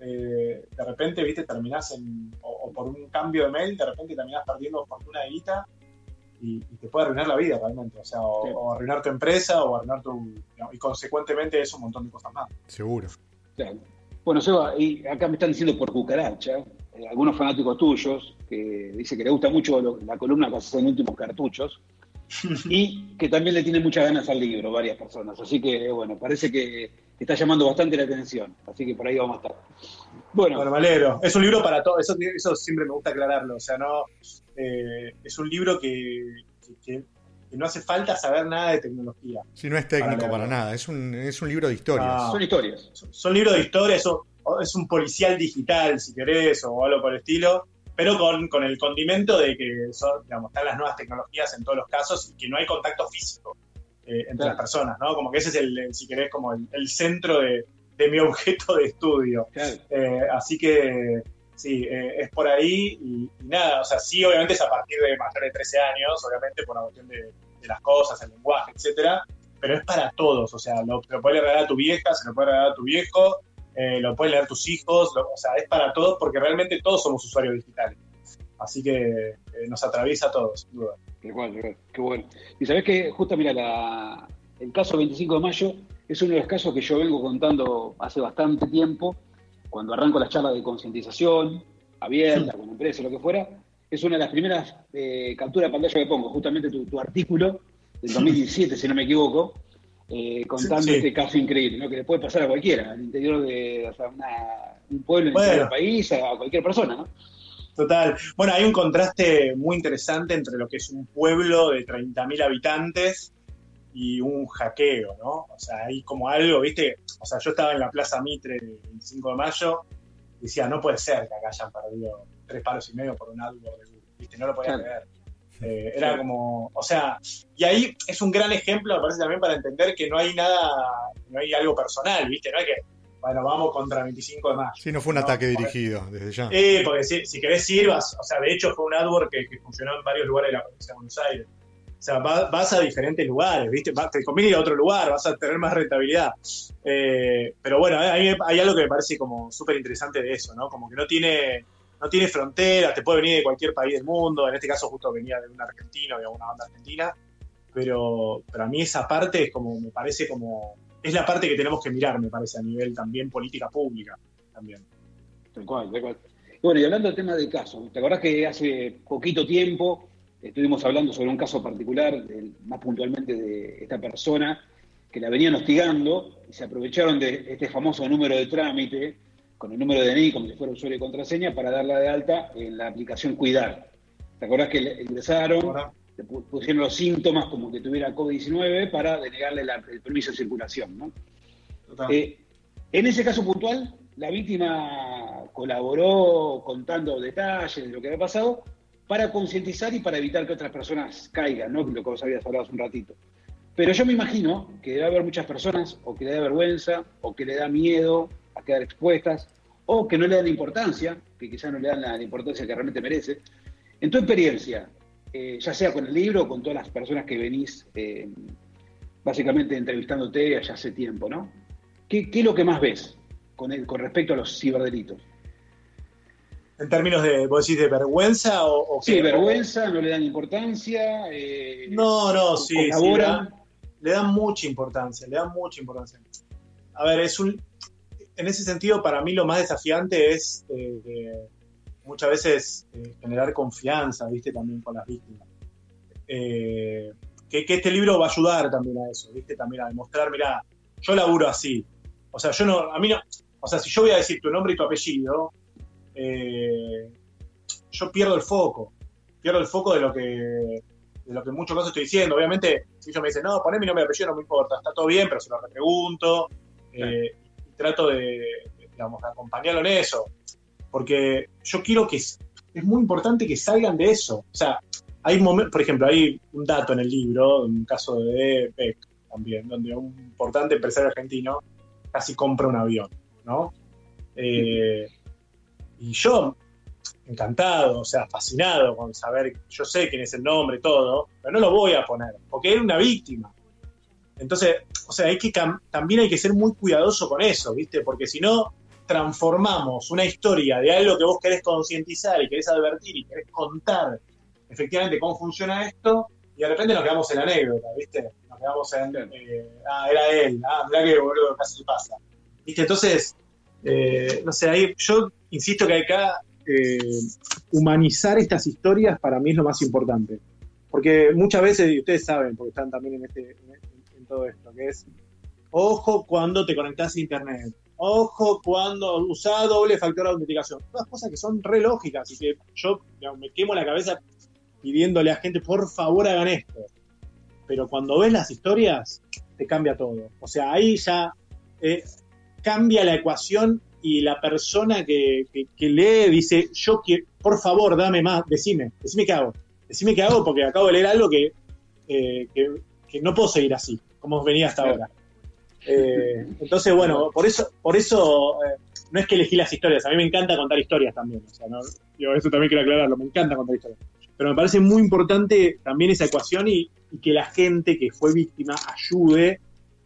eh, de repente, ¿viste? Terminás en, o, o por un cambio de mail, de repente terminás perdiendo fortuna de guita y, y te puede arruinar la vida realmente, o sea, o, Sí. o arruinar tu empresa o arruinar tu, digamos, y consecuentemente eso un montón de cosas más. Seguro. Claro. Bueno, Seba, y acá me están diciendo por cucaracha, eh, algunos fanáticos tuyos, que dice que le gusta mucho lo- la columna que haces en últimos cartuchos, y que también le tienen muchas ganas al libro, varias personas. Así que, bueno, parece que está llamando bastante la atención, así que por ahí vamos a estar. Bueno. Es un libro para todos, eso, eso siempre me gusta aclararlo. O sea, no. eh, es un libro que, que- que que no hace falta saber nada de tecnología. Si no es técnico Para nada, es un, es un libro de historias. Ah. Son historias. Son, son libros de historia, eso, o es un policial digital, si querés, o algo por el estilo, pero con, con el condimento de que son, digamos, están las nuevas tecnologías en todos los casos y que no hay contacto físico eh, entre Claro. las personas, ¿no? Como que ese es el, el, si querés, como el, el centro de, de mi objeto de estudio. Claro. Eh, así que sí, eh, es por ahí y, y nada, o sea, sí, obviamente es a partir de mayor de 13 años, obviamente por una cuestión de, de las cosas, el lenguaje, etcétera, pero es para todos, o sea, lo, lo puedes regalar a tu vieja, se lo puedes regalar a tu viejo, eh, lo pueden leer tus hijos, lo- o sea, es para todos porque realmente todos somos usuarios digitales. Así que eh, nos atraviesa a todos, sin duda. Qué bueno, qué bueno. Y sabés que justo, mira, la- el caso 25 de mayo es uno de los casos que yo vengo contando hace bastante tiempo, cuando arranco las charlas de concientización, abierta, con empresas, lo que fuera, es una de las primeras eh, capturas de pantalla que pongo, justamente tu, tu artículo del 2017, si no me equivoco, eh, contando Sí. este caso increíble, ¿no? que le puede pasar a cualquiera, al interior de o sea, una- un pueblo, Bueno. del país, a cualquier persona, ¿no? Total. Bueno, hay un contraste muy interesante entre lo que es un pueblo de 30.000 habitantes y un hackeo, ¿no? O sea, hay como algo, ¿viste? O sea, yo estaba en la Plaza Mitre el 25 de mayo y decía, no puede ser que acá hayan perdido tres palos y medio por un AdWords de Google, ¿viste? No lo podía Claro. creer. Eh, era como, o sea, y ahí es un gran ejemplo, me parece también para entender que no hay nada, no hay algo personal, ¿viste? No es que, bueno, vamos contra 25 de mayo. Sí, no fue un No, ataque porque- dirigido desde ya. eh, porque si, si querés sirvas, o sea, de hecho fue un AdWords que, que funcionó en varios lugares de la provincia de Buenos Aires. O sea, va- vas a diferentes lugares, ¿viste? Te conviene ir a otro lugar, vas a tener más rentabilidad. Eh, pero bueno, hay, hay algo que me parece como súper interesante de eso, ¿no? Como que no tiene, no tiene fronteras, te puede venir de cualquier país del mundo, en este caso justo venía de un argentino, de una banda argentina, pero, pero a mí esa parte es como, me parece como, es la parte que tenemos que mirar, me parece, a nivel también política pública, también. Tal cual, tal cual. Bueno, y hablando del tema del caso, ¿te acordás que hace poquito tiempo estuvimos hablando sobre un caso particular, más puntualmente de esta persona que la venían hostigando y se aprovecharon de este famoso número de trámite con el número de DNI como si fuera usuario y contraseña para darla de alta en la aplicación Cuidar. ¿Te acordás que le ingresaron, le pu- pusieron los síntomas como que tuviera COVID-19 para denegarle la- el permiso de circulación, ¿no? total. Eh, en ese caso puntual, la víctima colaboró contando detalles de lo que había pasado para concientizar y para evitar que otras personas caigan, ¿no? Lo que vos habías hablado hace un ratito. Pero yo me imagino que debe haber muchas personas o que le da vergüenza o que le da miedo a quedar expuestas o que no le dan importancia, que quizás no le dan la, la importancia que realmente merece. En tu experiencia, eh, ya sea con el libro o con todas las personas que venís eh, básicamente entrevistándote allá hace tiempo, ¿no? ¿Qué, qué es lo que más ves con, el, con respecto a los ciberdelitos? En términos de, vos decís, de vergüenza o, o Sí, qué? vergüenza, no le dan importancia. eh, No, no, sí, sí, le colaboran. dan, le dan mucha importancia, le dan mucha importancia. A ver, es un, en ese sentido, para mí lo más desafiante es eh, muchas veces eh, generar confianza, viste, también con las víctimas. Eh, que, este libro va a ayudar también a eso, viste, también a demostrar, mira, yo laburo así. O sea, yo no, a mí no, o sea, si yo voy a decir tu nombre y tu apellido, yo pierdo el foco, pierdo el foco de lo que de lo que en muchos casos estoy diciendo. Obviamente, si ellos me dicen, no, poné mi nombre y apellido, no me importa, está todo bien, pero se lo repregunto trato de, digamos, de acompañarlo en eso. Porque yo quiero que. Es muy importante que salgan de eso. O sea, hay momentos, por ejemplo, hay un dato en el libro, un caso de Beck también, donde un importante empresario argentino casi compra un avión, ¿no? Eh, y yo, encantado, o sea, fascinado con saber, yo sé quién es el nombre, todo, pero no lo voy a poner, porque era una víctima. Entonces, o sea, hay que también hay que ser muy cuidadoso con eso, ¿viste? Porque si no, transformamos una historia de algo que vos querés concientizar y querés advertir y querés contar efectivamente cómo funciona esto, y de repente nos quedamos en la anécdota, ¿viste? Nos quedamos en, eh, ah, era él, ah, mirá que boludo, casi pasa. ¿Viste? Entonces, eh, no sé, ahí, yo insisto que acá eh, humanizar estas historias para mí es lo más importante. Porque muchas veces, y ustedes saben, porque están también en, este, en todo esto, que es, ojo cuando te conectás a internet, ojo cuando usás doble factor de autenticación. Todas cosas que son re lógicas y que yo me quemo la cabeza pidiéndole a gente, por favor hagan esto. pero cuando ves las historias, te cambia todo. O sea, ahí ya eh, cambia la ecuación y la persona que, que, lee dice, yo quiero, por favor, dame más, decime, decime qué hago. Decime qué hago porque acabo de leer algo que, eh, que, no puedo seguir así, como venía hasta ahora. Eh, entonces, bueno, por eso, por eso no es que elegí las historias, a mí me encanta contar historias también. O sea, eso también quiero aclararlo, me encanta contar historias. Pero me parece muy importante también esa ecuación y, y que la gente que fue víctima ayude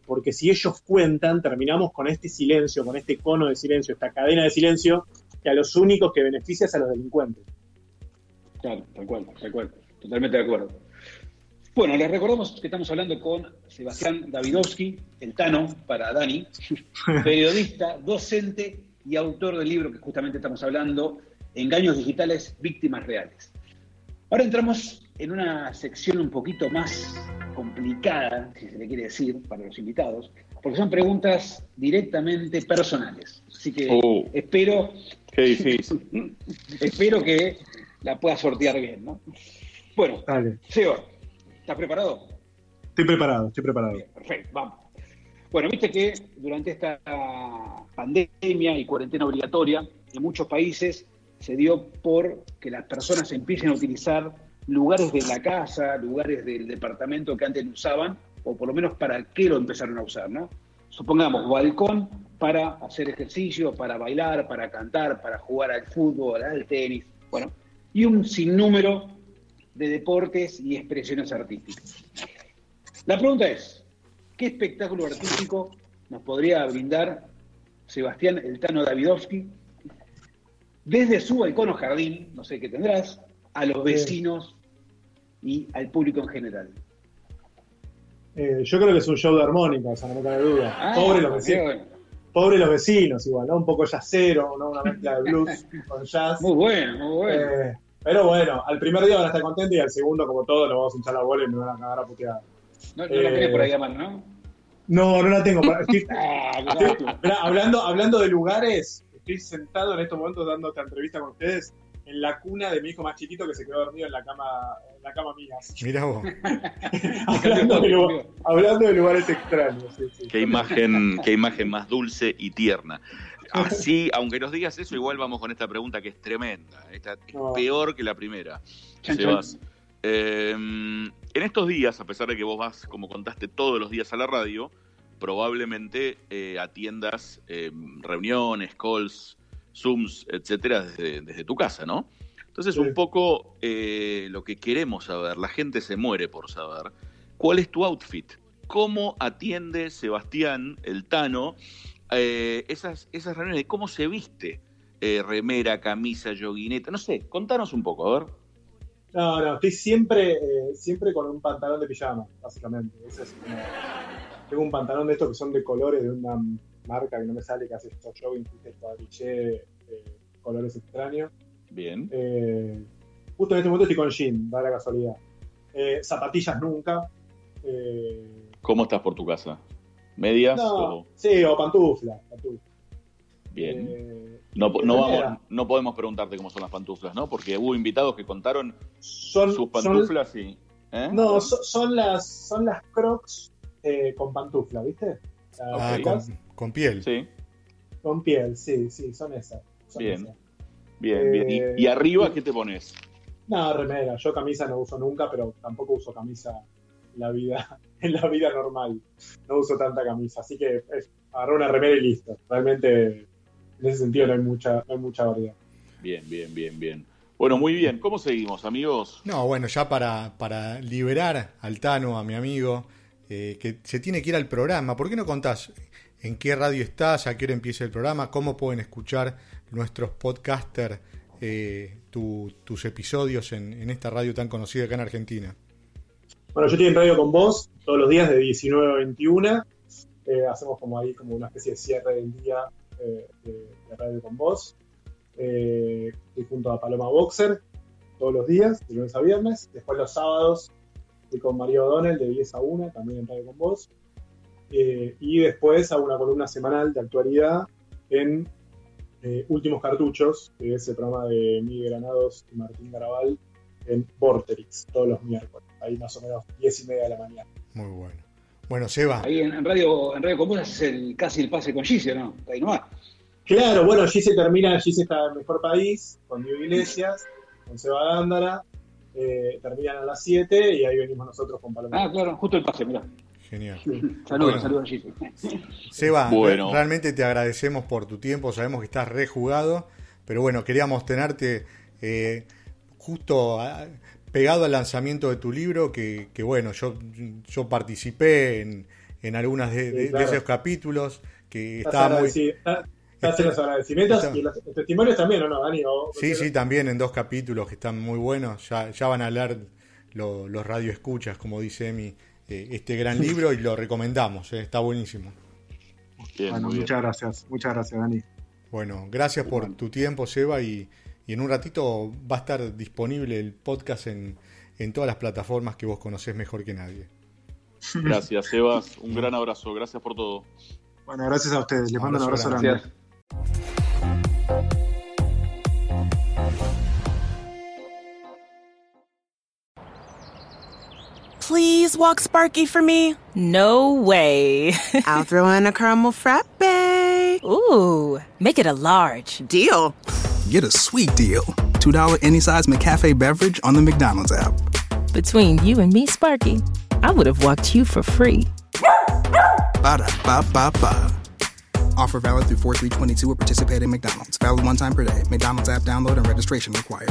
porque si ellos cuentan, terminamos con este silencio, con este cono de silencio, esta cadena de silencio, que a los únicos que beneficia es a los delincuentes. Claro, tal cual, tal cual, totalmente de acuerdo. Bueno, les recordamos que estamos hablando con Sebastián Davidovsky, el Tano para Dani, periodista, docente y autor del libro que justamente estamos hablando, Engaños Digitales, Víctimas Reales. Ahora entramos en una sección un poquito más complicada, si se le quiere decir, para los invitados, porque son preguntas directamente personales. Así que oh. espero, espero que la pueda sortear bien, ¿no? Bueno, Seba, ¿estás preparado? Estoy preparado, estoy preparado. perfecto, vamos. Bueno, viste que durante esta pandemia y cuarentena obligatoria, en muchos países se dio por que las personas empiecen a utilizar lugares de la casa, lugares del departamento que antes no usaban, o por lo menos para qué lo empezaron a usar, ¿no? Supongamos, balcón para hacer ejercicio, para bailar, para cantar, para jugar al fútbol, al tenis, bueno, y un sinnúmero de deportes y expresiones artísticas. La pregunta es, ¿qué espectáculo artístico nos podría brindar Sebastián Eltano Davidovsky desde su balcón o jardín, no sé qué tendrás, a los vecinos y al público en general? Eh, yo creo que es un show de armónica, o sea, no me cabe duda. Ah, Pobre los vecinos. Pobre los vecinos, igual, ¿no? Un poco jazzero, ¿no? Una mezcla de blues con jazz. Muy bueno, muy bueno. Eh, pero bueno, al primer día van a estar contentos y al segundo, como todo, nos vamos a hinchar la bola y me van a cagar a putear. No, no la tenés por ahí a mano, ¿no? No, no la tengo. Ah, hablando, hablando de lugares, estoy sentado en estos momentos dando esta entrevista con ustedes en la cuna de mi hijo más chiquito que se quedó dormido en la cama, en la cama mía. Mira vos. hablando, de, lugares extraños. Qué, imagen, qué imagen más dulce y tierna. Así, aunque nos digas eso, igual vamos con esta pregunta que es tremenda. Esta es peor que la primera. Em, en estos días, a pesar de que vos vas, como contaste, todos los días a la radio, probablemente eh, atiendas em, reuniones, calls, Zooms, etcétera, desde, tu casa, ¿no? Entonces, un poco eh, lo que queremos saber, la gente se muere por saber, ¿cuál es tu outfit? ¿Cómo atiende Sebastián, el Tano, eh, esas, esas reuniones? ¿Cómo se viste? Eh, remera, camisa, yoguineta, no sé, contanos un poco, a ver. No, no, estoy siempre, siempre con un pantalón de pijama, básicamente. tengo un pantalón de estos que son de colores de una marca que no me sale, que hace estos jogging, cuadriché, eh, colores extraños. Bien. Eh, justo en este momento estoy con jean, da la casualidad. Eh, zapatillas nunca. ¿Cómo estás por tu casa? ¿Medias? o... Sí, o pantuflas. Bien. no, no, no, podemos preguntarte cómo son las pantuflas, ¿no? Porque hubo invitados que contaron sus pantuflas y. No, son, las, son las crocs con pantuflas, ¿viste? Ah, con, piel. Sí. Con piel, sí, sí, son esas. bien. Bien, bien. ¿Y, eh, arriba qué te pones? No, remera. Yo camisa no uso nunca, pero tampoco uso camisa la vida, en la vida normal. No uso tanta camisa. Así que es, agarré una remera y listo. Realmente, en ese sentido no hay mucha, no hay mucha variedad. Bien, bien, bien, bien. Bueno, muy bien. ¿Cómo seguimos, amigos? No, bueno, ya para, para liberar al Tano, a mi amigo, eh, que se tiene que ir al programa. ¿Por qué no contás en qué radio estás, a qué hora empieza el programa, cómo pueden escuchar nuestros podcasters eh, tus episodios en, esta radio tan conocida acá en Argentina? Bueno, yo estoy en radio con vos todos los días de 19 a 21. Eh, hacemos como ahí como una especie de cierre del día de, radio con vos. estoy junto a Paloma Boxer todos los días, de lunes a viernes. Después los sábados con Mario O'Donnell de 10 a 1, también en Radio con Vos. Eh, y después hago una columna semanal de actualidad en eh, Últimos Cartuchos, que es el programa de Miguel Granados y Martín Garabal en Vorterix, todos los miércoles. Ahí más o menos 10 y media de la mañana. Muy bueno. Bueno, Seba. Ahí en, Radio, en Radio Común haces el, casi el pase con Gise, ¿no? Ahí nomás. Claro, bueno, Gise termina, Gise está en el mejor país, con Diego Iglesias, con Seba Gándara, eh, terminan a las 7 y ahí venimos nosotros con Paloma. Ah, claro, justo el pase, mirá. Genial. saludos, saludos, Gise. Seba, realmente te agradecemos por tu tiempo, sabemos que estás rejugado, pero bueno, queríamos tenerte eh, justo pegado al lanzamiento de tu libro, que, bueno, yo, yo participé en, en algunas de, esos capítulos, que estaba muy... Sí, los agradecimientos y los testimonios también, ¿o no, Dani? sí, sí, también en dos capítulos que están muy buenos. Ya, ya van a hablar los radioescuchas, como dice Emi, eh, este gran libro y lo recomendamos, eh, está buenísimo. bueno, muchas gracias, muchas gracias, Dani. Bueno, gracias por tu tiempo, Seba, y, y en un ratito va a estar disponible el podcast en, en todas las plataformas que vos conocés mejor que nadie. Gracias, Sebas. Un gran abrazo. Gracias por todo. Bueno, gracias a ustedes. Les mando un abrazo grande. Please walk Sparky for me. No way. I'll throw in a caramel frappe. Ooh, make it a large. Deal. Get a sweet deal. $2 any size McCafe beverage on the McDonald's app. Between you and me, Sparky, I would have walked you for free. Ba da ba ba ba. Offer valid through 4322 at participating McDonald's. Valid one time per day. McDonald's app download and registration required.